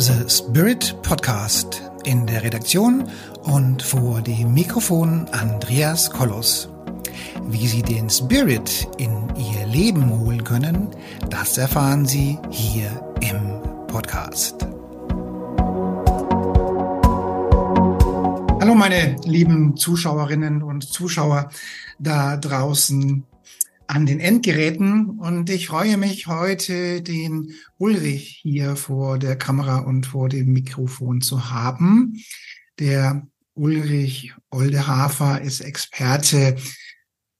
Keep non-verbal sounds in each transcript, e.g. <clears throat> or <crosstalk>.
The Spirit Podcast. In der Redaktion und vor dem Mikrofon Andreas Kollos. Wie Sie den Spirit in Ihr Leben holen können, das erfahren Sie hier im Podcast. Hallo meine lieben Zuschauerinnen und Zuschauer da draußen an den Endgeräten und ich freue mich heute, den Ulrich hier vor der Kamera und vor dem Mikrofon zu haben. Der Ulrich Oldehafer ist Experte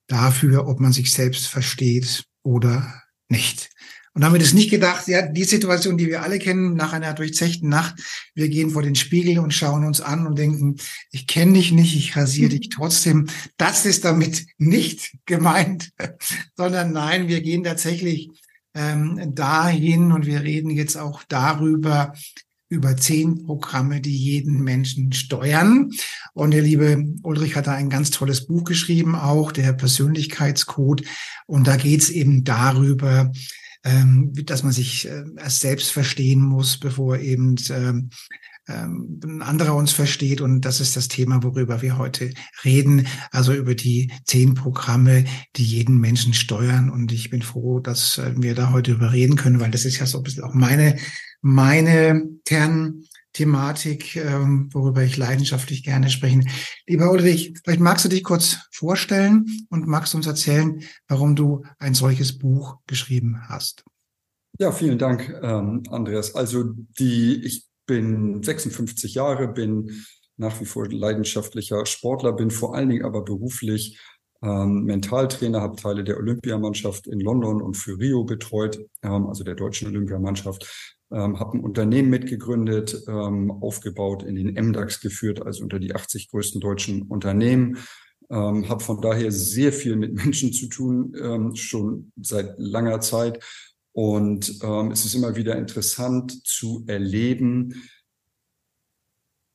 dafür, ob man sich selbst versteht oder nicht. Und damit ist nicht gedacht, ja, die Situation, die wir alle kennen, nach einer durchzechten Nacht, wir gehen vor den Spiegel und schauen uns an und denken, ich kenne dich nicht, ich rasiere dich trotzdem. Das ist damit nicht <laughs> gemeint, sondern nein, wir gehen tatsächlich ähm, dahin und wir reden jetzt auch darüber, über zehn Programme, die jeden Menschen steuern. Und der liebe Ulrich hat da ein ganz tolles Buch geschrieben, auch der Persönlichkeitscode. Und da geht es eben darüber, ähm, dass man sich äh, erst selbst verstehen muss, bevor eben ähm, ähm, ein anderer uns versteht. Und das ist das Thema, worüber wir heute reden. Also über die zehn Programme, die jeden Menschen steuern. Und ich bin froh, dass äh, wir da heute über reden können, weil das ist ja so ein bisschen auch meine, meine Kern, Thematik, ähm, worüber ich leidenschaftlich gerne sprechen. Lieber Ulrich, vielleicht magst du dich kurz vorstellen und magst uns erzählen, warum du ein solches Buch geschrieben hast. Ja, vielen Dank, ähm, Andreas. Also die, ich bin 56 Jahre, bin nach wie vor leidenschaftlicher Sportler, bin vor allen Dingen aber beruflich ähm, Mentaltrainer, habe Teile der Olympiamannschaft in London und für Rio betreut, ähm, also der deutschen Olympiamannschaft, ähm, habe ein Unternehmen mitgegründet, ähm, aufgebaut, in den MDAX geführt, also unter die 80 größten deutschen Unternehmen. Ähm, habe von daher sehr viel mit <laughs> Menschen zu tun, ähm, schon seit langer Zeit. Und ähm, es ist immer wieder interessant zu erleben,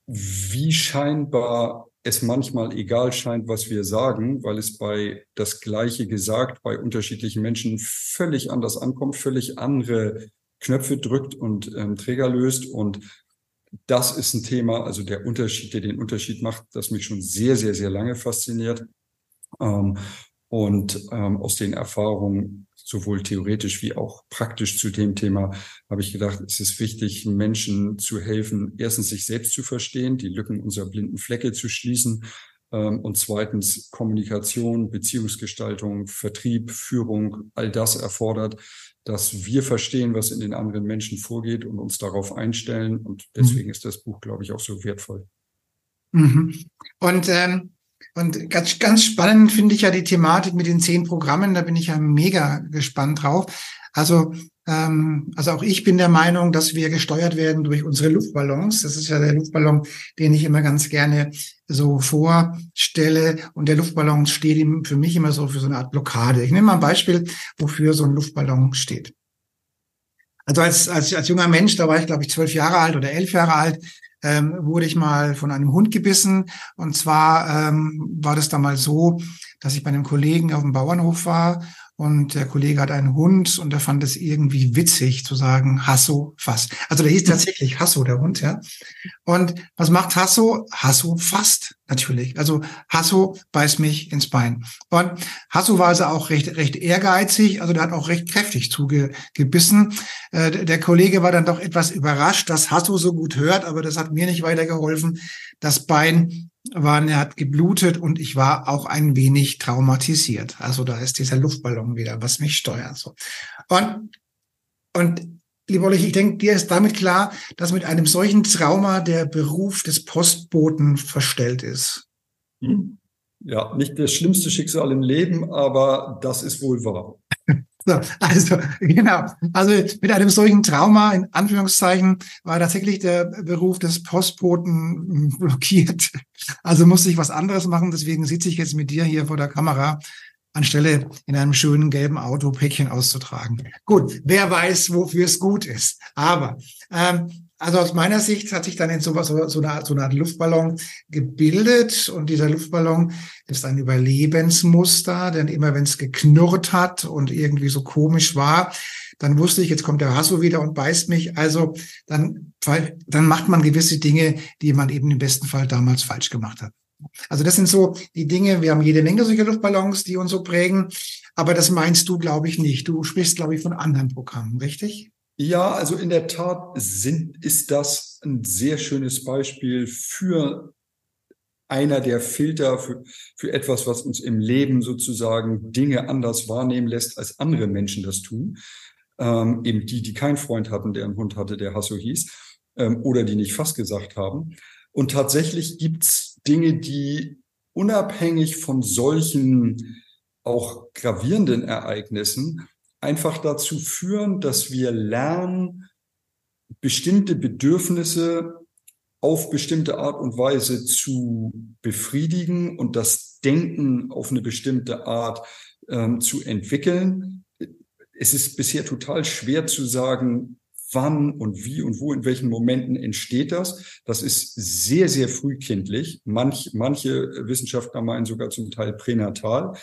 wie scheinbar es manchmal egal scheint, was wir sagen, weil es bei das Gleiche gesagt bei unterschiedlichen Menschen völlig anders ankommt, völlig andere Knöpfe drückt und ähm, Träger löst. Und das ist ein Thema, also der Unterschied, der den Unterschied macht, das mich schon sehr, sehr, sehr lange fasziniert. Ähm, und ähm, aus den Erfahrungen, sowohl theoretisch wie auch praktisch zu dem Thema, habe ich gedacht, es ist wichtig, Menschen zu helfen, erstens sich selbst zu verstehen, die Lücken unserer blinden Flecke zu schließen ähm, und zweitens Kommunikation, Beziehungsgestaltung, Vertrieb, Führung, all das erfordert, dass wir verstehen, was in den anderen Menschen vorgeht und uns darauf einstellen. Und deswegen mhm. ist das Buch, glaube ich, auch so wertvoll. Mhm. Und ähm, und ganz, ganz spannend finde ich ja die Thematik mit den zehn Programmen. Da bin ich ja mega gespannt drauf. Also, also auch ich bin der Meinung, dass wir gesteuert werden durch unsere Luftballons. Das ist ja der Luftballon, den ich immer ganz gerne so vorstelle. Und der Luftballon steht für mich immer so für so eine Art Blockade. Ich nehme mal ein Beispiel, wofür so ein Luftballon steht. Also als, als, als junger Mensch, da war ich, glaube ich, zwölf Jahre alt oder elf Jahre alt, ähm, wurde ich mal von einem Hund gebissen. Und zwar ähm, war das damals so, dass ich bei einem Kollegen auf dem Bauernhof war und der Kollege hat einen Hund und er fand es irgendwie witzig zu sagen, Hasso fast. Also der hieß mhm. tatsächlich Hasso, der Hund, ja. Und was macht Hasso? Hasso fast, natürlich. Also Hasso beißt mich ins Bein. Und Hasso war also auch recht, recht ehrgeizig, also der hat auch recht kräftig zugebissen. Äh, der Kollege war dann doch etwas überrascht, dass Hasso so gut hört, aber das hat mir nicht weitergeholfen. Das Bein war, er hat geblutet und ich war auch ein wenig traumatisiert. Also da ist dieser Luftballon wieder, was mich steuert. So. Und, und lieber Ulrich, ich denke, dir ist damit klar, dass mit einem solchen Trauma der Beruf des Postboten verstellt ist. Hm. Ja, nicht das schlimmste Schicksal im Leben, aber das ist wohl wahr. So, also genau. Also mit einem solchen Trauma in Anführungszeichen war tatsächlich der Beruf des Postboten blockiert. Also musste ich was anderes machen. Deswegen sitze ich jetzt mit dir hier vor der Kamera, anstelle in einem schönen gelben Auto Päckchen auszutragen. Gut, wer weiß, wofür es gut ist. Aber ähm, also aus meiner Sicht hat sich dann in sowas, so, so, eine, so eine Art Luftballon gebildet und dieser Luftballon ist ein Überlebensmuster, denn immer wenn es geknurrt hat und irgendwie so komisch war, dann wusste ich, jetzt kommt der Hasso wieder und beißt mich. Also dann, dann macht man gewisse Dinge, die man eben im besten Fall damals falsch gemacht hat. Also das sind so die Dinge, wir haben jede Menge solcher Luftballons, die uns so prägen, aber das meinst du, glaube ich, nicht. Du sprichst, glaube ich, von anderen Programmen, richtig? Ja, also in der Tat sind, ist das ein sehr schönes Beispiel für einer der Filter für, für etwas, was uns im Leben sozusagen Dinge anders wahrnehmen lässt, als andere Menschen das tun. Ähm, eben die, die keinen Freund hatten, der einen Hund hatte, der Hasso hieß, ähm, oder die nicht fast gesagt haben. Und tatsächlich gibt's Dinge, die unabhängig von solchen auch gravierenden Ereignissen einfach dazu führen, dass wir lernen, bestimmte Bedürfnisse auf bestimmte Art und Weise zu befriedigen und das Denken auf eine bestimmte Art ähm, zu entwickeln. Es ist bisher total schwer zu sagen, wann und wie und wo, in welchen Momenten entsteht das. Das ist sehr, sehr frühkindlich. Manch, manche Wissenschaftler meinen sogar zum Teil pränatal.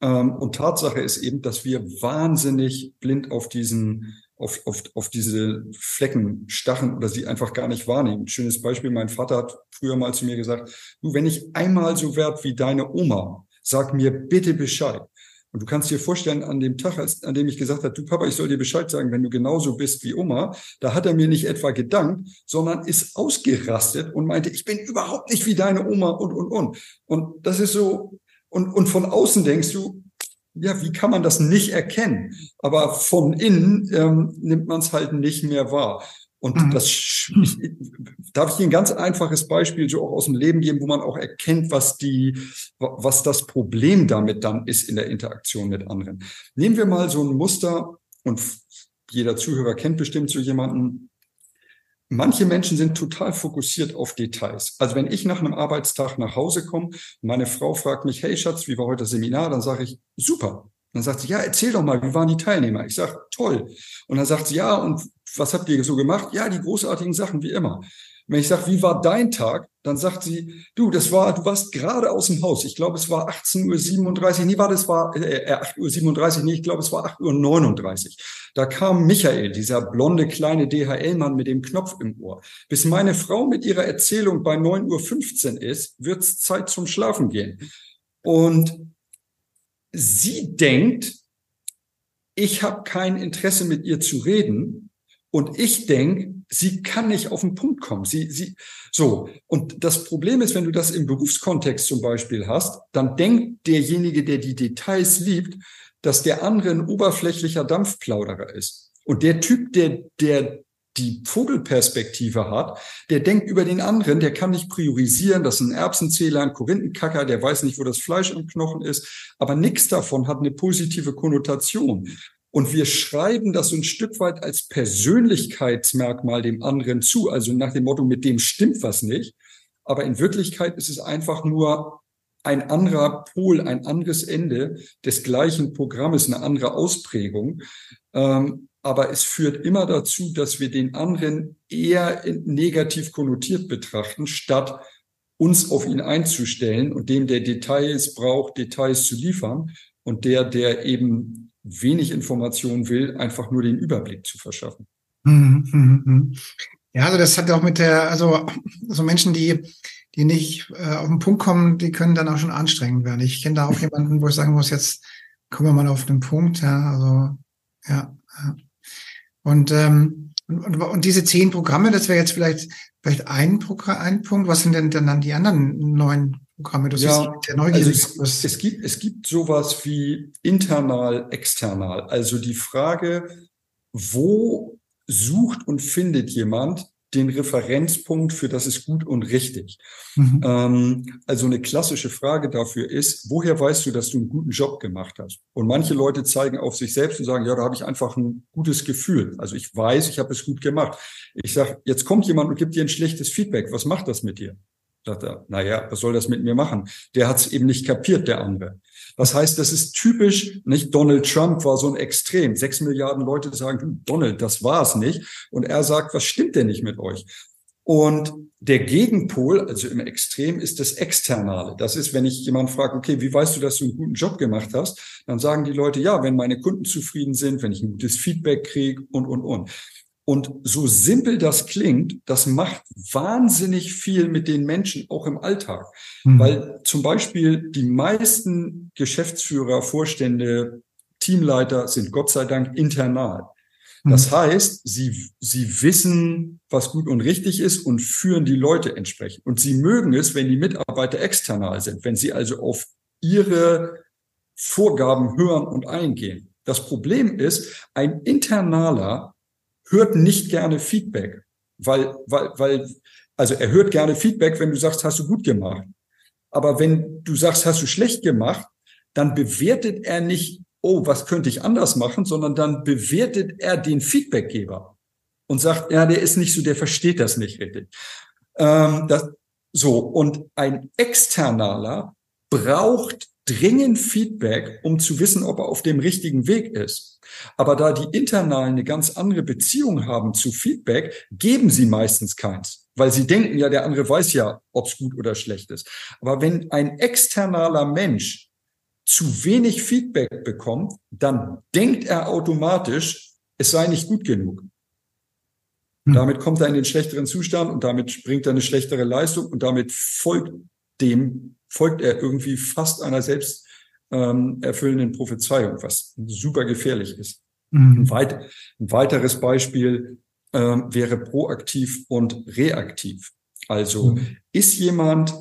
Ähm, und Tatsache ist eben, dass wir wahnsinnig blind auf diesen auf, auf, auf diese Flecken stachen oder sie einfach gar nicht wahrnehmen. schönes Beispiel, mein Vater hat früher mal zu mir gesagt, du, wenn ich einmal so werd wie deine Oma, sag mir bitte Bescheid. Und du kannst dir vorstellen, an dem Tag, an dem ich gesagt habe, du Papa, ich soll dir Bescheid sagen, wenn du genauso bist wie Oma, da hat er mir nicht etwa gedankt, sondern ist ausgerastet und meinte, ich bin überhaupt nicht wie deine Oma und, und, und. Und das ist so, und, und von außen denkst du, ja, wie kann man das nicht erkennen? Aber von innen ähm, nimmt man es halt nicht mehr wahr. Und mhm. das ich, darf ich Ihnen ein ganz einfaches Beispiel so auch aus dem Leben geben, wo man auch erkennt, was die, was das Problem damit dann ist in der Interaktion mit anderen. Nehmen wir mal so ein Muster und jeder Zuhörer kennt bestimmt so jemanden, Manche Menschen sind total fokussiert auf Details. Also wenn ich nach einem Arbeitstag nach Hause komme, meine Frau fragt mich, hey Schatz, wie war heute das Seminar? Dann sage ich, super. Dann sagt sie, ja, erzähl doch mal, wie waren die Teilnehmer? Ich sage, toll. Und dann sagt sie, ja, und was habt ihr so gemacht? Ja, die großartigen Sachen wie immer. Wenn ich sage, wie war dein Tag? Dann sagt sie, du, das war, du warst gerade aus dem Haus. Ich glaube, es war 18.37 Uhr. Nee, war das war äh, 8.37 äh, Uhr. Nee, ich glaube, es war 8.39 Uhr. Da kam Michael, dieser blonde kleine DHL-Mann mit dem Knopf im Ohr. Bis meine Frau mit ihrer Erzählung bei 9.15 Uhr ist, wird's Zeit zum Schlafen gehen. Und sie denkt, ich habe kein Interesse mit ihr zu reden. Und ich denke, sie kann nicht auf den Punkt kommen. Sie, sie, so. Und das Problem ist, wenn du das im Berufskontext zum Beispiel hast, dann denkt derjenige, der die Details liebt, dass der andere ein oberflächlicher Dampfplauderer ist. Und der Typ, der, der die Vogelperspektive hat, der denkt über den anderen, der kann nicht priorisieren, das ist ein Erbsenzähler, ein Korinthenkacker, der weiß nicht, wo das Fleisch im Knochen ist, aber nichts davon hat eine positive Konnotation. Und wir schreiben das so ein Stück weit als Persönlichkeitsmerkmal dem anderen zu, also nach dem Motto, mit dem stimmt was nicht. Aber in Wirklichkeit ist es einfach nur ein anderer Pol, ein anderes Ende des gleichen Programmes, eine andere Ausprägung. Ähm, aber es führt immer dazu, dass wir den anderen eher negativ konnotiert betrachten, statt uns auf ihn einzustellen und dem, der Details braucht, Details zu liefern und der, der eben wenig Informationen will, einfach nur den Überblick zu verschaffen. Mhm, mhm, mhm. Ja, also das hat auch mit der, also so Menschen, die die nicht äh, auf den Punkt kommen, die können dann auch schon anstrengend werden. Ich kenne da auch jemanden, wo ich sagen muss, jetzt kommen wir mal auf den Punkt, ja, also ja. ja. Und, ähm, und, und diese zehn Programme, das wäre jetzt vielleicht vielleicht ein Programm, ein Punkt. Was sind denn dann die anderen neun Programme? Du ja, siehst, also es, es gibt es gibt sowas wie internal, external. Also die Frage, wo sucht und findet jemand den Referenzpunkt für das ist gut und richtig. Mhm. Ähm, also eine klassische Frage dafür ist, woher weißt du, dass du einen guten Job gemacht hast? Und manche Leute zeigen auf sich selbst und sagen, ja, da habe ich einfach ein gutes Gefühl. Also ich weiß, ich habe es gut gemacht. Ich sage, jetzt kommt jemand und gibt dir ein schlechtes Feedback. Was macht das mit dir? Sagt er, naja, was soll das mit mir machen? Der hat es eben nicht kapiert, der andere. Das heißt, das ist typisch, nicht Donald Trump war so ein Extrem. Sechs Milliarden Leute sagen, Donald, das war es nicht. Und er sagt, was stimmt denn nicht mit euch? Und der Gegenpol, also im Extrem, ist das Externale. Das ist, wenn ich jemand frage, okay, wie weißt du, dass du einen guten Job gemacht hast? Dann sagen die Leute, ja, wenn meine Kunden zufrieden sind, wenn ich ein gutes Feedback kriege und, und, und. Und so simpel das klingt, das macht wahnsinnig viel mit den Menschen auch im Alltag. Mhm. Weil zum Beispiel die meisten Geschäftsführer, Vorstände, Teamleiter sind Gott sei Dank internal. Das mhm. heißt, sie, sie wissen, was gut und richtig ist und führen die Leute entsprechend. Und sie mögen es, wenn die Mitarbeiter external sind, wenn sie also auf ihre Vorgaben hören und eingehen. Das Problem ist, ein Internaler hört nicht gerne Feedback, weil, weil, weil, also er hört gerne Feedback, wenn du sagst, hast du gut gemacht. Aber wenn du sagst, hast du schlecht gemacht, dann bewertet er nicht oh, was könnte ich anders machen, sondern dann bewertet er den Feedbackgeber und sagt, ja, der ist nicht so, der versteht das nicht richtig. Ähm, das, so, und ein Externaler braucht dringend Feedback, um zu wissen, ob er auf dem richtigen Weg ist. Aber da die Internalen eine ganz andere Beziehung haben zu Feedback, geben sie meistens keins, weil sie denken ja, der andere weiß ja, ob es gut oder schlecht ist. Aber wenn ein externaler Mensch zu wenig Feedback bekommt, dann denkt er automatisch, es sei nicht gut genug. Hm. Damit kommt er in den schlechteren Zustand und damit bringt er eine schlechtere Leistung und damit folgt dem, folgt er irgendwie fast einer selbst ähm, erfüllenden Prophezeiung, was super gefährlich ist. Mhm. Ein, weit, ein, weiteres Beispiel ähm, wäre proaktiv und reaktiv. Also mhm. ist jemand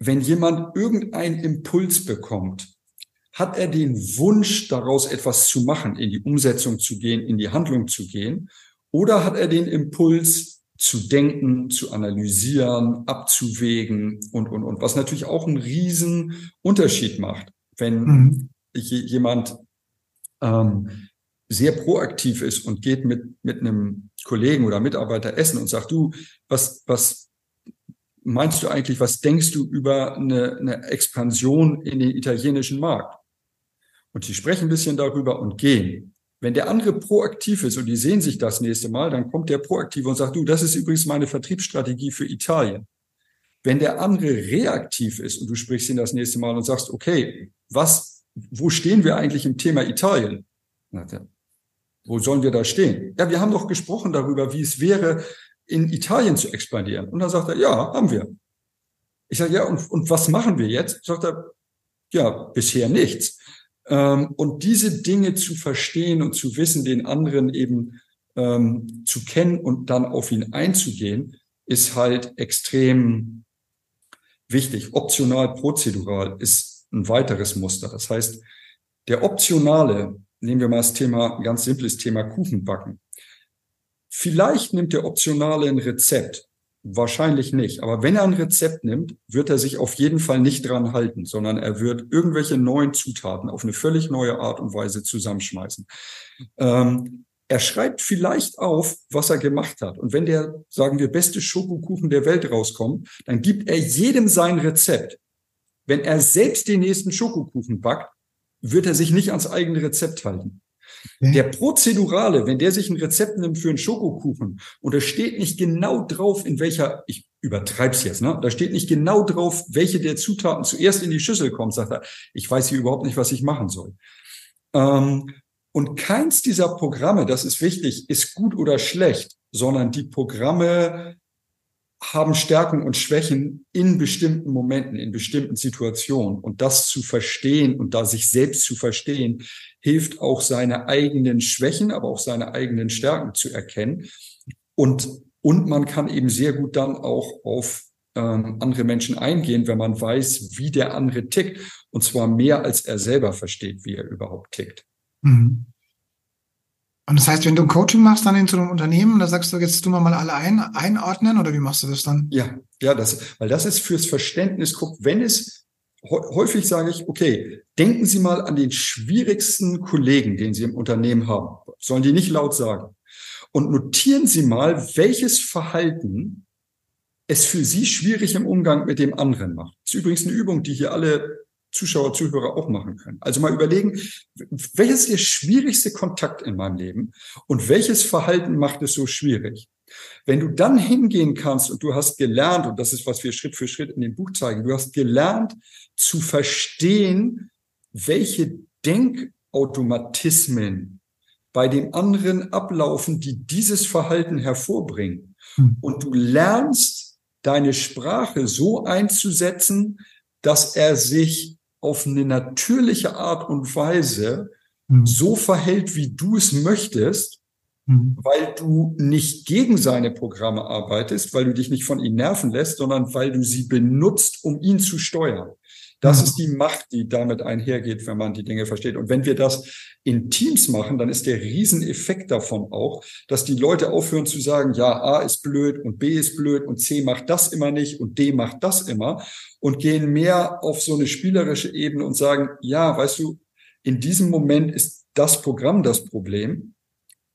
wenn jemand irgendeinen Impuls bekommt, hat er den Wunsch, daraus etwas zu machen, in die Umsetzung zu gehen, in die Handlung zu gehen? Oder hat er den Impuls, zu denken, zu analysieren, abzuwägen und, und, und, was natürlich auch einen riesen Unterschied macht. Wenn mhm. jemand ähm, sehr proaktiv ist und geht mit, mit einem Kollegen oder Mitarbeiter essen und sagt, du, was, was, meinst du eigentlich, was denkst du über eine, eine Expansion in den italienischen Markt? Und die sprechen ein bisschen darüber und gehen. Wenn der andere proaktiv ist und die sehen sich das nächste Mal, dann kommt der proaktive und sagt, du, das ist übrigens meine Vertriebsstrategie für Italien. Wenn der andere reaktiv ist und du sprichst ihn das nächste Mal und sagst, okay, was, wo stehen wir eigentlich im Thema Italien? Wo sollen wir da stehen? Ja, wir haben doch gesprochen darüber, wie es wäre, in Italien zu expandieren. Und dann sagt er, ja, haben wir. Ich sage, ja, und, und was machen wir jetzt? Sagt er, ja, bisher nichts. Ähm, und diese Dinge zu verstehen und zu wissen, den anderen eben ähm, zu kennen und dann auf ihn einzugehen, ist halt extrem wichtig. Optional, prozedural ist ein weiteres Muster. Das heißt, der optionale, nehmen wir mal das Thema, ein ganz simples Thema Kuchenbacken. Vielleicht nimmt der Optionale ein Rezept. Wahrscheinlich nicht. Aber wenn er ein Rezept nimmt, wird er sich auf jeden Fall nicht dran halten, sondern er wird irgendwelche neuen Zutaten auf eine völlig neue Art und Weise zusammenschmeißen. Ähm, er schreibt vielleicht auf, was er gemacht hat. Und wenn der, sagen wir, beste Schokokuchen der Welt rauskommt, dann gibt er jedem sein Rezept. Wenn er selbst den nächsten Schokokuchen backt, wird er sich nicht ans eigene Rezept halten. Der Prozedurale, wenn der sich ein Rezept nimmt für einen Schokokuchen und da steht nicht genau drauf, in welcher, ich übertreib's jetzt, ne? Da steht nicht genau drauf, welche der Zutaten zuerst in die Schüssel kommt, sagt er, ich weiß hier überhaupt nicht, was ich machen soll. Ähm, und keins dieser Programme, das ist wichtig, ist gut oder schlecht, sondern die Programme haben Stärken und Schwächen in bestimmten Momenten, in bestimmten Situationen. Und das zu verstehen und da sich selbst zu verstehen, hilft auch seine eigenen Schwächen, aber auch seine eigenen Stärken zu erkennen. Und, und man kann eben sehr gut dann auch auf ähm, andere Menschen eingehen, wenn man weiß, wie der andere tickt. Und zwar mehr, als er selber versteht, wie er überhaupt tickt. Mhm. Und das heißt, wenn du ein Coaching machst dann in so einem Unternehmen, da sagst du, jetzt tun wir mal alle ein, einordnen oder wie machst du das dann? Ja, ja, das, weil das ist fürs Verständnis, guck, wenn es häufig sage ich, okay, denken Sie mal an den schwierigsten Kollegen, den Sie im Unternehmen haben. Sollen die nicht laut sagen. Und notieren Sie mal, welches Verhalten es für Sie schwierig im Umgang mit dem anderen macht. Das ist übrigens eine Übung, die hier alle Zuschauer, Zuhörer auch machen können. Also mal überlegen, welches ist der schwierigste Kontakt in meinem Leben und welches Verhalten macht es so schwierig? Wenn du dann hingehen kannst und du hast gelernt, und das ist, was wir Schritt für Schritt in dem Buch zeigen, du hast gelernt zu verstehen, welche Denkautomatismen bei dem anderen ablaufen, die dieses Verhalten hervorbringen. Hm. Und du lernst deine Sprache so einzusetzen, dass er sich auf eine natürliche Art und Weise hm. so verhält, wie du es möchtest, Mhm. weil du nicht gegen seine Programme arbeitest, weil du dich nicht von ihm nerven lässt, sondern weil du sie benutzt, um ihn zu steuern. Das mhm. ist die Macht, die damit einhergeht, wenn man die Dinge versteht. Und wenn wir das in Teams machen, dann ist der Rieseneffekt davon auch, dass die Leute aufhören zu sagen, ja, A ist blöd und B ist blöd und C macht das immer nicht und D macht das immer und gehen mehr auf so eine spielerische Ebene und sagen, ja, weißt du, in diesem Moment ist das Programm das Problem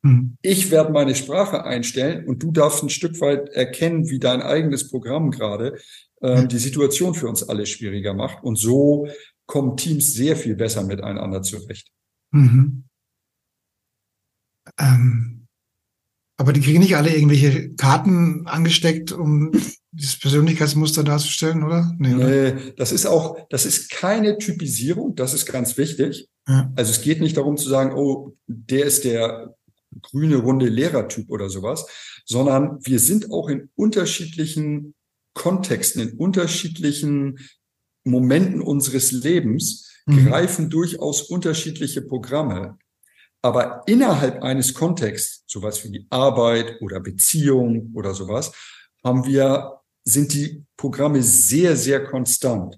Mhm. Ich werde meine Sprache einstellen und du darfst ein Stück weit erkennen, wie dein eigenes Programm gerade äh, die Situation für uns alle schwieriger macht. Und so kommen Teams sehr viel besser miteinander zurecht. Mhm. Ähm, aber die kriegen nicht alle irgendwelche Karten angesteckt, um <laughs> dieses Persönlichkeitsmuster darzustellen, oder? Nee, oder? nee, das ist auch, das ist keine Typisierung, das ist ganz wichtig. Ja. Also es geht nicht darum zu sagen, oh, der ist der grüne, runde Lehrertyp oder sowas, sondern wir sind auch in unterschiedlichen Kontexten, in unterschiedlichen Momenten unseres Lebens, mhm. greifen durchaus unterschiedliche Programme. Aber innerhalb eines Kontexts, sowas wie die Arbeit oder Beziehung oder sowas, haben wir, sind die Programme sehr, sehr konstant.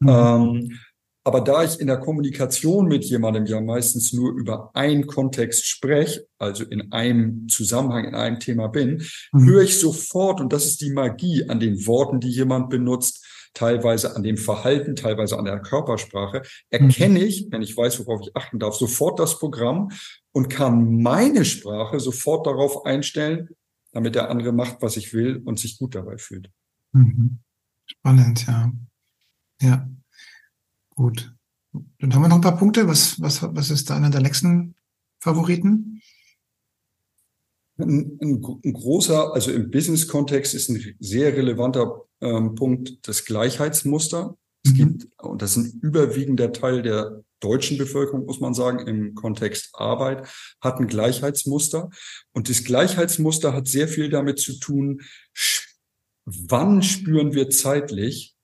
Mhm. Ähm, aber da ich in der Kommunikation mit jemandem ja meistens nur über einen Kontext spreche, also in einem Zusammenhang, in einem Thema bin, mhm. höre ich sofort, und das ist die Magie an den Worten, die jemand benutzt, teilweise an dem Verhalten, teilweise an der Körpersprache, erkenne mhm. ich, wenn ich weiß, worauf ich achten darf, sofort das Programm und kann meine Sprache sofort darauf einstellen, damit der andere macht, was ich will und sich gut dabei fühlt. Mhm. Spannend, ja. Ja. Gut. Dann haben wir noch ein paar Punkte. Was, was, was ist da einer der nächsten Favoriten? Ein, ein, ein großer, also im Business-Kontext ist ein sehr relevanter ähm, Punkt das Gleichheitsmuster. Es mhm. gibt, und das ist ein überwiegender Teil der deutschen Bevölkerung, muss man sagen, im Kontext Arbeit, hat ein Gleichheitsmuster. Und das Gleichheitsmuster hat sehr viel damit zu tun, wann spüren wir zeitlich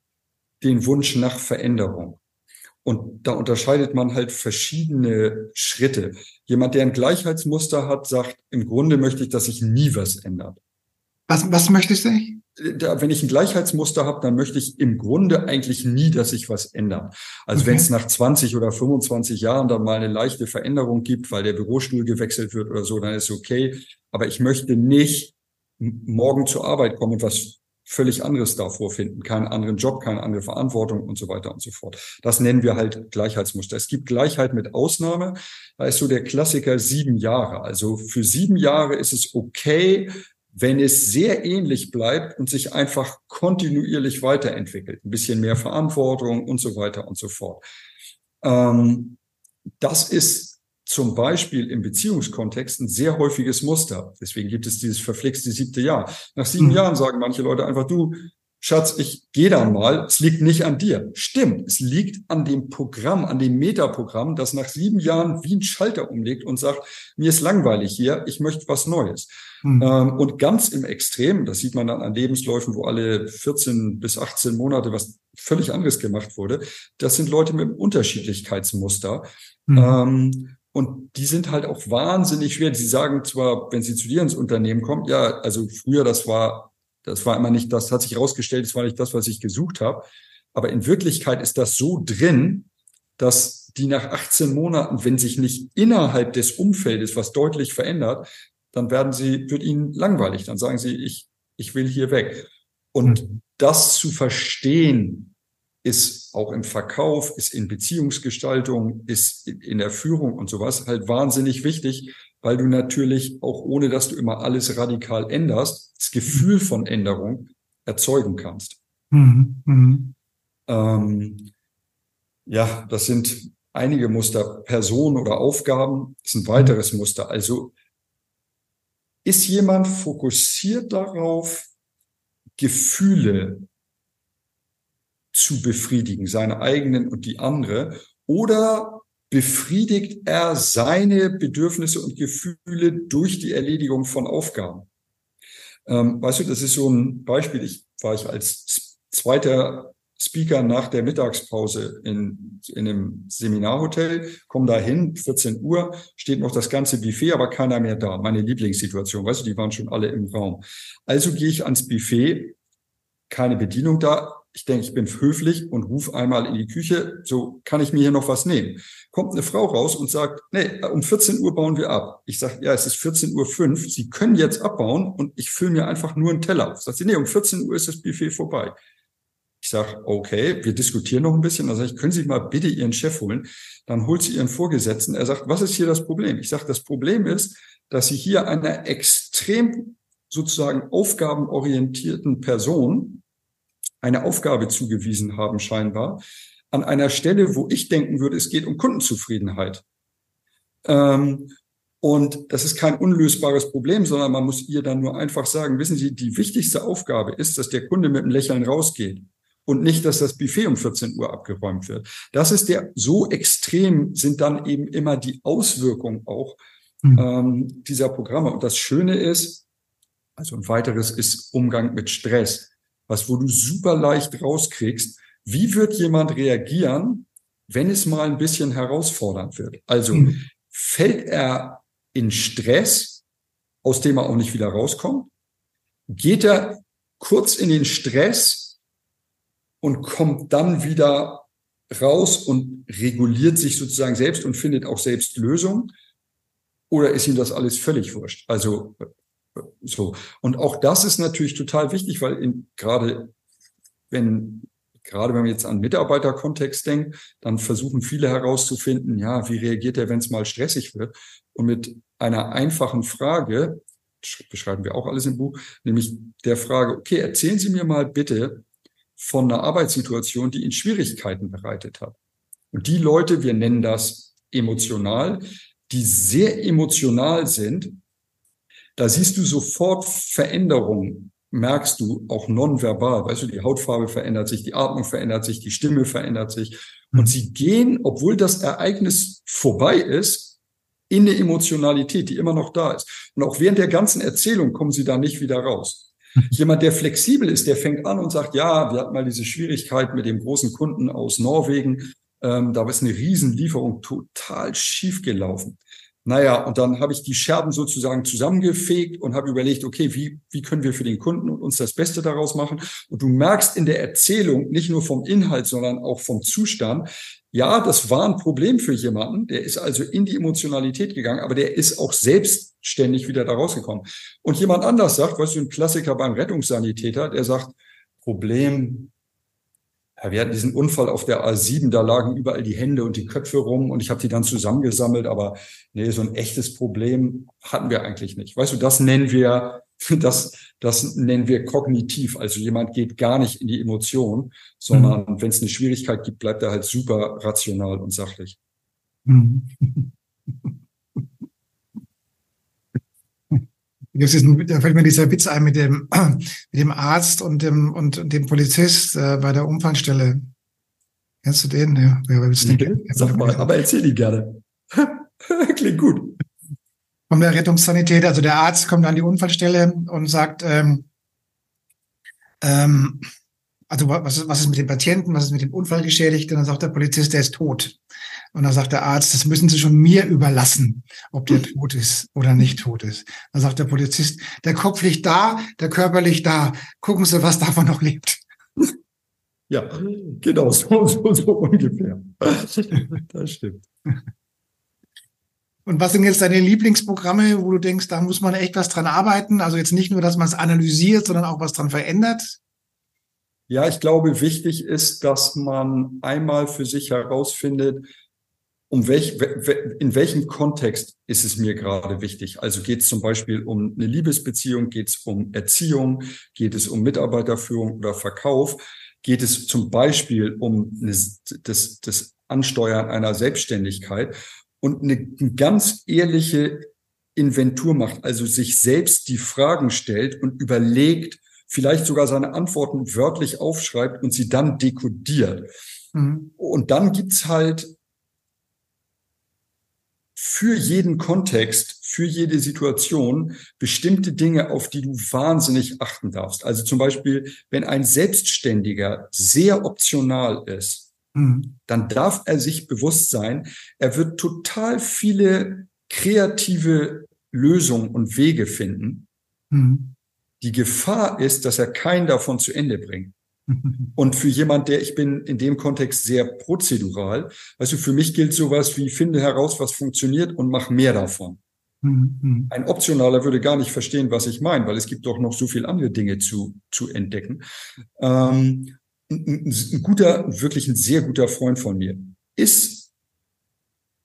den Wunsch nach Veränderung. Und da unterscheidet man halt verschiedene Schritte. Jemand, der ein Gleichheitsmuster hat, sagt, im Grunde möchte ich, dass sich nie was ändert. Was, was möchtest du? Da, wenn ich ein Gleichheitsmuster habe, dann möchte ich im Grunde eigentlich nie, dass sich was ändert. Also okay. wenn es nach 20 oder 25 Jahren dann mal eine leichte Veränderung gibt, weil der Bürostuhl gewechselt wird oder so, dann ist okay. Aber ich möchte nicht morgen zur Arbeit kommen und was völlig anderes da vorfinden, keinen anderen Job, keine andere Verantwortung und so weiter und so fort. Das nennen wir halt Gleichheitsmuster. Es gibt Gleichheit mit Ausnahme. Da ist so der Klassiker sieben Jahre. Also für sieben Jahre ist es okay, wenn es sehr ähnlich bleibt und sich einfach kontinuierlich weiterentwickelt. Ein bisschen mehr Verantwortung und so weiter und so fort. Ähm, das ist zum Beispiel im Beziehungskontext ein sehr häufiges Muster. Deswegen gibt es dieses verflixte siebte Jahr. Nach sieben mhm. Jahren sagen manche Leute einfach, du, Schatz, ich gehe dann mal. Es liegt nicht an dir. Stimmt, es liegt an dem Programm, an dem Metaprogramm, das nach sieben Jahren wie ein Schalter umlegt und sagt, mir ist langweilig hier, ich möchte was Neues. Mhm. Ähm, und ganz im Extrem, das sieht man dann an Lebensläufen, wo alle 14 bis 18 Monate was völlig anderes gemacht wurde, das sind Leute mit einem Unterschiedlichkeitsmuster. Mhm. Ähm, und die sind halt auch wahnsinnig schwer. Sie sagen zwar, wenn sie zu dir ins Unternehmen kommt, ja, also früher, das war, das war immer nicht, das hat sich herausgestellt, das war nicht das, was ich gesucht habe. Aber in Wirklichkeit ist das so drin, dass die nach 18 Monaten, wenn sich nicht innerhalb des Umfeldes was deutlich verändert, dann werden sie, wird ihnen langweilig. Dann sagen sie, ich, ich will hier weg. Und mhm. das zu verstehen, ist auch im Verkauf, ist in Beziehungsgestaltung, ist in der Führung und sowas halt wahnsinnig wichtig, weil du natürlich auch ohne, dass du immer alles radikal änderst, das Gefühl von Änderung erzeugen kannst. Mhm. Mhm. Ähm, ja, das sind einige Muster. Personen oder Aufgaben ist ein weiteres Muster. Also ist jemand fokussiert darauf, Gefühle zu befriedigen, seine eigenen und die andere, oder befriedigt er seine Bedürfnisse und Gefühle durch die Erledigung von Aufgaben? Ähm, weißt du, das ist so ein Beispiel. Ich war ich als zweiter Speaker nach der Mittagspause in, in einem Seminarhotel, komme da hin, 14 Uhr, steht noch das ganze Buffet, aber keiner mehr da. Meine Lieblingssituation, weißt du, die waren schon alle im Raum. Also gehe ich ans Buffet, keine Bedienung da. Ich denke, ich bin höflich und rufe einmal in die Küche, so kann ich mir hier noch was nehmen. Kommt eine Frau raus und sagt, nee, um 14 Uhr bauen wir ab. Ich sage, ja, es ist 14 Uhr. Sie können jetzt abbauen und ich fülle mir einfach nur einen Teller auf. Sagt sie, nee, um 14 Uhr ist das Buffet vorbei. Ich sage, okay, wir diskutieren noch ein bisschen. Dann sage ich, können Sie mal bitte Ihren Chef holen? Dann holt sie Ihren Vorgesetzten. Er sagt, was ist hier das Problem? Ich sage, das Problem ist, dass Sie hier einer extrem sozusagen aufgabenorientierten Person eine Aufgabe zugewiesen haben, scheinbar, an einer Stelle, wo ich denken würde, es geht um Kundenzufriedenheit. Ähm, und das ist kein unlösbares Problem, sondern man muss ihr dann nur einfach sagen, wissen Sie, die wichtigste Aufgabe ist, dass der Kunde mit einem Lächeln rausgeht und nicht, dass das Buffet um 14 Uhr abgeräumt wird. Das ist der, so extrem sind dann eben immer die Auswirkungen auch mhm. ähm, dieser Programme. Und das Schöne ist, also ein weiteres ist Umgang mit Stress, was wo du super leicht rauskriegst, wie wird jemand reagieren, wenn es mal ein bisschen herausfordernd wird? Also mhm. fällt er in Stress, aus dem er auch nicht wieder rauskommt? Geht er kurz in den Stress, und kommt dann wieder raus und reguliert sich sozusagen selbst und findet auch selbst Lösungen? Oder ist ihm das alles völlig wurscht? Also so. Und auch das ist natürlich total wichtig, weil in, gerade wenn gerade wenn man jetzt an Mitarbeiterkontext denkt, dann versuchen viele herauszufinden, ja, wie reagiert er, wenn es mal stressig wird? Und mit einer einfachen Frage, beschreiben wir auch alles im Buch, nämlich der Frage, okay, erzählen Sie mir mal bitte, von einer Arbeitssituation, die ihnen Schwierigkeiten bereitet hat. Und die Leute, wir nennen das emotional, die sehr emotional sind, da siehst du sofort Veränderungen, merkst du auch nonverbal. Weißt du, die Hautfarbe verändert sich, die Atmung verändert sich, die Stimme verändert sich. Und sie gehen, obwohl das Ereignis vorbei ist, in eine Emotionalität, die immer noch da ist. Und auch während der ganzen Erzählung kommen sie da nicht wieder raus. Jemand, der flexibel ist, der fängt an und sagt, ja, wir hatten mal diese Schwierigkeit mit dem großen Kunden aus Norwegen. Ähm, da ist eine Riesenlieferung total schief gelaufen. Naja, und dann habe ich die Scherben sozusagen zusammengefegt und habe überlegt, okay, wie, wie können wir für den Kunden und uns das Beste daraus machen? Und du merkst in der Erzählung nicht nur vom Inhalt, sondern auch vom Zustand, ja, das war ein Problem für jemanden, der ist also in die Emotionalität gegangen, aber der ist auch selbstständig wieder da rausgekommen. Und jemand anders sagt, weißt du, ein Klassiker beim Rettungssanitäter, der sagt, Problem, ja, wir hatten diesen Unfall auf der A7, da lagen überall die Hände und die Köpfe rum und ich habe die dann zusammengesammelt, aber nee, so ein echtes Problem hatten wir eigentlich nicht. Weißt du, das nennen wir, <laughs> das, das nennen wir kognitiv. Also jemand geht gar nicht in die Emotion, sondern mhm. wenn es eine Schwierigkeit gibt, bleibt er halt super rational und sachlich. Mhm. <laughs> Das ist ein, da fällt mir dieser Witz ein mit dem, <clears throat> mit dem Arzt und dem, und dem Polizist äh, bei der Unfallstelle. Kennst du den? Ja, wer willst du den? Sag mal, aber erzähl ihn gerne. <laughs> Klingt gut. Von der Rettungssanitäter, also der Arzt kommt an die Unfallstelle und sagt, ähm, ähm, also was, was ist mit dem Patienten, was ist mit dem Unfallgeschädigten? Und dann sagt der Polizist, der ist tot. Und dann sagt der Arzt, das müssen Sie schon mir überlassen, ob der <laughs> tot ist oder nicht tot ist. Dann sagt der Polizist, der Kopf liegt da, der Körper liegt da. Gucken Sie, was davon noch lebt. Ja, genau, so, so, so ungefähr. <laughs> Das stimmt. Und was sind jetzt deine Lieblingsprogramme, wo du denkst, da muss man echt was dran arbeiten? Also jetzt nicht nur, dass man es analysiert, sondern auch was dran verändert? Ja, ich glaube, wichtig ist, dass man einmal für sich herausfindet, um welch, in welchem Kontext ist es mir gerade wichtig? Also geht es zum Beispiel um eine Liebesbeziehung, geht es um Erziehung, geht es um Mitarbeiterführung oder Verkauf, geht es zum Beispiel um eine, das, das Ansteuern einer Selbstständigkeit und eine, eine ganz ehrliche Inventur macht, also sich selbst die Fragen stellt und überlegt, vielleicht sogar seine Antworten wörtlich aufschreibt und sie dann dekodiert. Mhm. Und dann gibt's halt für jeden Kontext, für jede Situation bestimmte Dinge, auf die du wahnsinnig achten darfst. Also zum Beispiel, wenn ein Selbstständiger sehr optional ist, mhm. dann darf er sich bewusst sein, er wird total viele kreative Lösungen und Wege finden. Mhm. Die Gefahr ist, dass er keinen davon zu Ende bringt. Und für jemand, der ich bin in dem Kontext sehr prozedural, also für mich gilt sowas wie finde heraus, was funktioniert und mach mehr davon. Mhm. Ein Optionaler würde gar nicht verstehen, was ich meine, weil es gibt doch noch so viel andere Dinge zu, zu entdecken. Ähm, ein, ein guter, wirklich ein sehr guter Freund von mir ist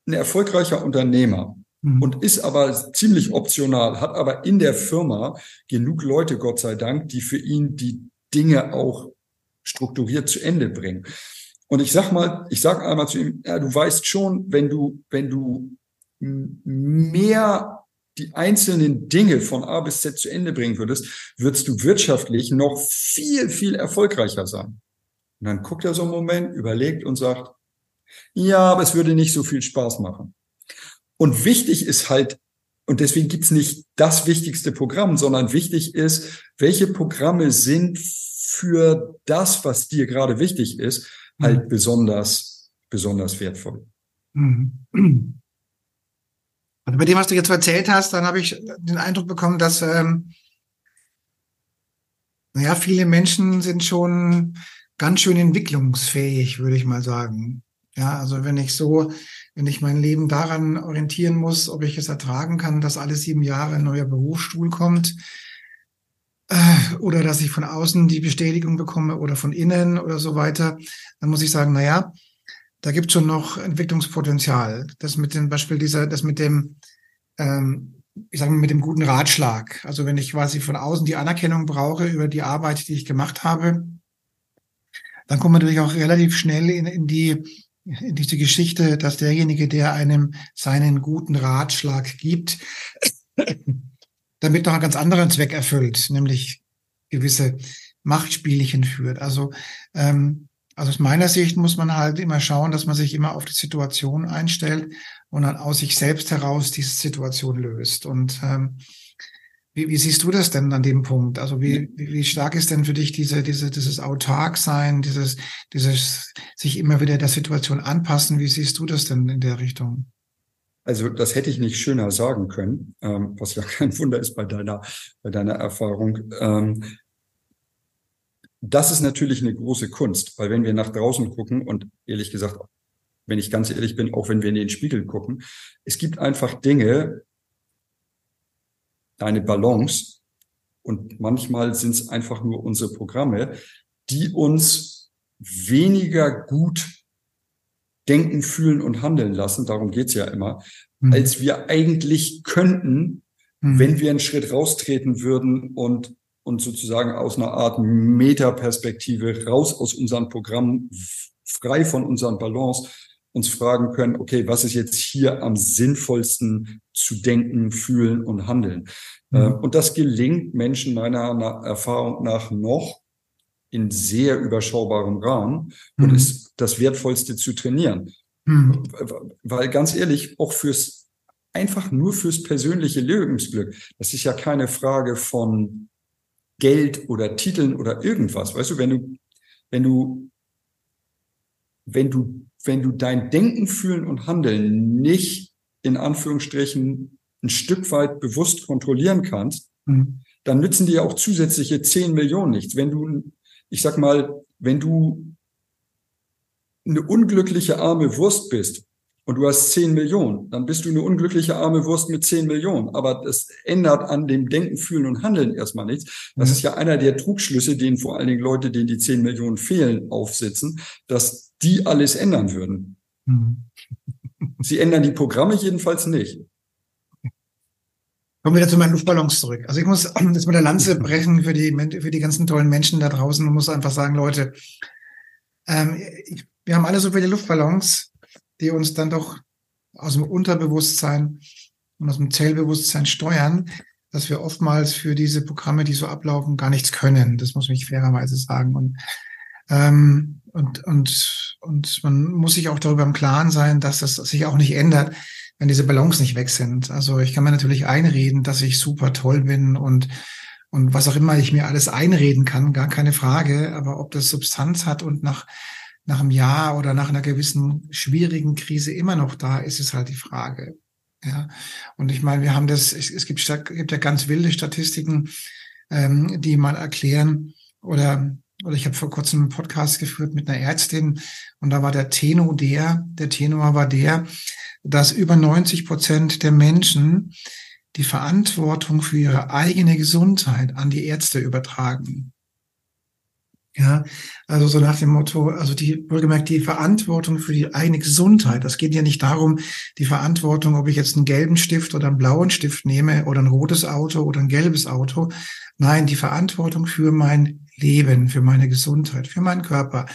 ein erfolgreicher Unternehmer mhm. und ist aber ziemlich optional, hat aber in der Firma genug Leute, Gott sei Dank, die für ihn die Dinge auch strukturiert zu Ende bringen. Und ich sag mal, ich sag einmal zu ihm, ja, du weißt schon, wenn du, wenn du mehr die einzelnen Dinge von A bis Z zu Ende bringen würdest, würdest du wirtschaftlich noch viel, viel erfolgreicher sein. Und dann guckt er so einen Moment, überlegt und sagt, ja, aber es würde nicht so viel Spaß machen. Und wichtig ist halt, und deswegen gibt's nicht das wichtigste Programm, sondern wichtig ist, welche Programme sind für das, was dir gerade wichtig ist, halt mhm. besonders, besonders wertvoll. Mhm. Also bei dem, was du jetzt erzählt hast, dann habe ich den Eindruck bekommen, dass ähm, naja, viele Menschen sind schon ganz schön entwicklungsfähig, würde ich mal sagen. Ja, also wenn ich so, wenn ich mein Leben daran orientieren muss, ob ich es ertragen kann, dass alle sieben Jahre ein neuer Berufsstuhl kommt, äh, oder dass ich von außen die Bestätigung bekomme oder von innen oder so weiter, dann muss ich sagen, na ja, da gibt schon noch Entwicklungspotenzial. Das mit dem Beispiel dieser, das mit dem, ähm, ich sage mal, mit dem guten Ratschlag. Also wenn ich quasi von außen die Anerkennung brauche über die Arbeit, die ich gemacht habe, dann kommt man natürlich auch relativ schnell in, in die in diese Geschichte, dass derjenige, der einem seinen guten Ratschlag gibt, damit noch einen ganz anderen Zweck erfüllt, nämlich gewisse Machtspielchen führt. Also, ähm, also aus meiner Sicht muss man halt immer schauen, dass man sich immer auf die Situation einstellt und dann aus sich selbst heraus diese Situation löst. Und ähm, wie, wie siehst du das denn an dem Punkt? Also wie, wie stark ist denn für dich diese, diese, dieses Autarksein, dieses, dieses sich immer wieder der Situation anpassen? Wie siehst du das denn in der Richtung? Also das hätte ich nicht schöner sagen können, ähm, was ja <laughs> kein Wunder ist bei deiner, bei deiner Erfahrung. Ähm, das ist natürlich eine große Kunst, weil wenn wir nach draußen gucken und ehrlich gesagt, wenn ich ganz ehrlich bin, auch wenn wir in den Spiegel gucken, es gibt einfach Dinge, eine Balance und manchmal sind es einfach nur unsere Programme, die uns weniger gut denken, fühlen und handeln lassen, darum geht's ja immer, mhm. als wir eigentlich könnten, mhm. wenn wir einen Schritt raustreten würden und und sozusagen aus einer Art Metaperspektive raus aus unserem Programm, frei von unseren Balance, uns fragen können, okay, was ist jetzt hier am sinnvollsten zu denken, fühlen und handeln? Mhm. Und das gelingt Menschen meiner Erfahrung nach noch, in sehr überschaubarem Rahmen und mhm. ist das Wertvollste zu trainieren. Mhm. Weil ganz ehrlich, auch fürs, einfach nur fürs persönliche Lebensglück, das ist ja keine Frage von Geld oder Titeln oder irgendwas. Weißt du, wenn du, wenn du, wenn du, wenn du dein Denken, Fühlen und Handeln nicht in Anführungsstrichen ein Stück weit bewusst kontrollieren kannst, mhm. dann nützen dir auch zusätzliche 10 Millionen nichts. Wenn du ich sag mal, wenn du eine unglückliche arme Wurst bist und du hast 10 Millionen, dann bist du eine unglückliche arme Wurst mit 10 Millionen. Aber das ändert an dem Denken, Fühlen und Handeln erstmal nichts. Das ist ja einer der Trugschlüsse, den vor allen Dingen Leute, denen die 10 Millionen fehlen, aufsitzen, dass die alles ändern würden. Mhm. Sie ändern die Programme jedenfalls nicht. Kommen wir wieder zu meinen Luftballons zurück. Also ich muss <clears throat> jetzt mit der Lanze brechen für die, für die ganzen tollen Menschen da draußen und muss einfach sagen, Leute, ähm, ich, wir haben alle so viele Luftballons, die uns dann doch aus dem Unterbewusstsein und aus dem Zellbewusstsein steuern, dass wir oftmals für diese Programme, die so ablaufen, gar nichts können. Das muss ich fairerweise sagen. Und, ähm, und, und, und man muss sich auch darüber im Klaren sein, dass das sich auch nicht ändert, wenn diese Ballons nicht weg sind. Also ich kann mir natürlich einreden, dass ich super toll bin und und was auch immer ich mir alles einreden kann, gar keine Frage. Aber ob das Substanz hat und nach, nach einem Jahr oder nach einer gewissen schwierigen Krise immer noch da ist, ist halt die Frage. Ja, und ich meine, wir haben das, es, es gibt, gibt ja ganz wilde Statistiken, ähm, die mal erklären oder oder ich habe vor kurzem einen Podcast geführt mit einer Ärztin und da war der Tenor der, der Tenor war der, dass über 90 Prozent der Menschen die Verantwortung für ihre eigene Gesundheit an die Ärzte übertragen. Ja, also so nach dem Motto, also die, wohlgemerkt, die Verantwortung für die eigene Gesundheit. Das geht ja nicht darum, die Verantwortung, ob ich jetzt einen gelben Stift oder einen blauen Stift nehme oder ein rotes Auto oder ein gelbes Auto. Nein, die Verantwortung für mein Leben, für meine Gesundheit, für meinen Körper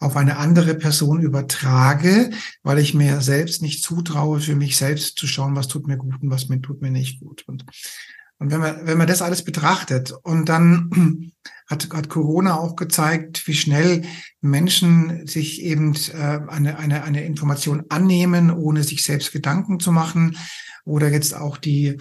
auf eine andere Person übertrage, weil ich mir selbst nicht zutraue, für mich selbst zu schauen, was tut mir gut und was mir tut mir nicht gut. Und, und wenn man, wenn man das alles betrachtet und dann <clears throat> hat, hat Corona auch gezeigt, wie schnell Menschen sich eben äh, eine, eine, eine Information annehmen, ohne sich selbst Gedanken zu machen. Oder jetzt auch die,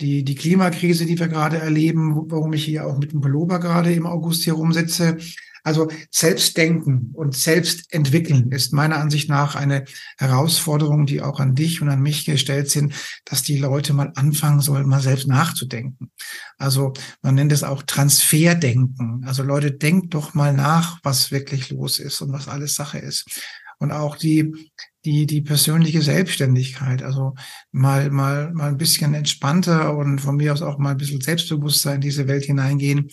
die, die Klimakrise, die wir gerade erleben, warum ich hier auch mit dem Pullover gerade im August hier rumsitze. Also Selbstdenken und Selbstentwickeln ist meiner Ansicht nach eine Herausforderung, die auch an dich und an mich gestellt sind, dass die Leute mal anfangen sollen, mal selbst nachzudenken. Also man nennt es auch Transferdenken. Also Leute, denkt doch mal nach, was wirklich los ist und was alles Sache ist. Und auch die, die, die persönliche Selbstständigkeit. Also mal, mal, mal ein bisschen entspannter und von mir aus auch mal ein bisschen Selbstbewusstsein in diese Welt hineingehen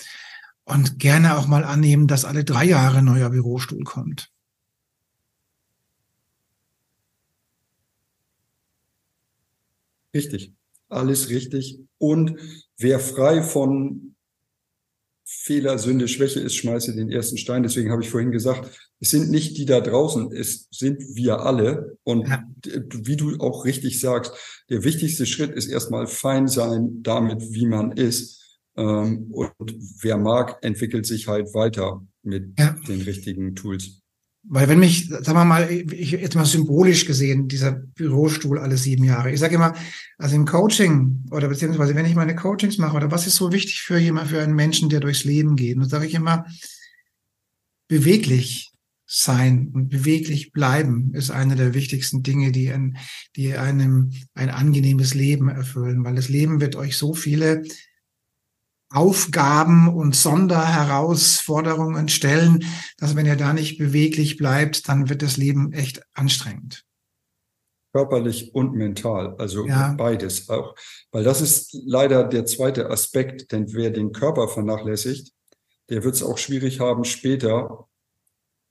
und gerne auch mal annehmen, dass alle drei Jahre ein neuer Bürostuhl kommt. Richtig, alles richtig. Und wer frei von Fehler, Sünde, Schwäche ist, schmeiße den ersten Stein. Deswegen habe ich vorhin gesagt, es sind nicht die da draußen, es sind wir alle. Und ja. wie du auch richtig sagst, der wichtigste Schritt ist erstmal fein sein damit, wie man ist ähm, und wer mag, entwickelt sich halt weiter mit ja. den richtigen Tools. Weil wenn mich, sagen wir mal, ich jetzt mal symbolisch gesehen, dieser Bürostuhl alle sieben Jahre. Ich sage immer, also im Coaching oder beziehungsweise wenn ich meine Coachings mache oder was ist so wichtig für jemand, für einen Menschen, der durchs Leben geht, dann sage ich immer, beweglich sein und beweglich bleiben ist eine der wichtigsten Dinge, die, ein, die einem ein angenehmes Leben erfüllen, weil das Leben wird euch so viele Aufgaben und Sonderherausforderungen stellen, dass wenn ihr da nicht beweglich bleibt, dann wird das Leben echt anstrengend. Körperlich und mental, also ja. beides auch. Weil das ist leider der zweite Aspekt, denn wer den Körper vernachlässigt, der wird es auch schwierig haben, später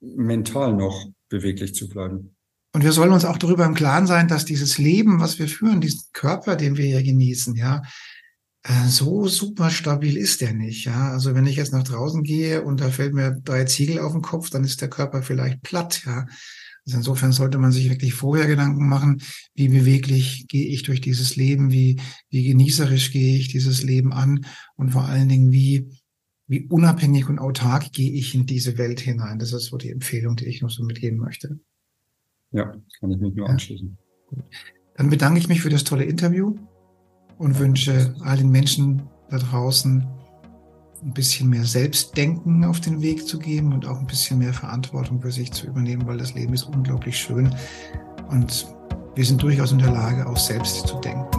mental noch beweglich zu bleiben. Und wir sollen uns auch darüber im Klaren sein, dass dieses Leben, was wir führen, diesen Körper, den wir hier genießen, ja, so super stabil ist der nicht. Ja, also wenn ich jetzt nach draußen gehe und da fällt mir drei Ziegel auf den Kopf, dann ist der Körper vielleicht platt. Ja, also insofern sollte man sich wirklich vorher Gedanken machen, wie beweglich gehe ich durch dieses Leben, wie wie genießerisch gehe ich dieses Leben an und vor allen Dingen wie wie unabhängig und autark gehe ich in diese Welt hinein. Das ist so die Empfehlung, die ich noch so mitgeben möchte. Ja, kann ich mich nur ja. anschließen. Dann bedanke ich mich für das tolle Interview und wünsche all den Menschen da draußen ein bisschen mehr Selbstdenken auf den Weg zu geben und auch ein bisschen mehr Verantwortung für sich zu übernehmen, weil das Leben ist unglaublich schön und wir sind durchaus in der Lage, auch selbst zu denken.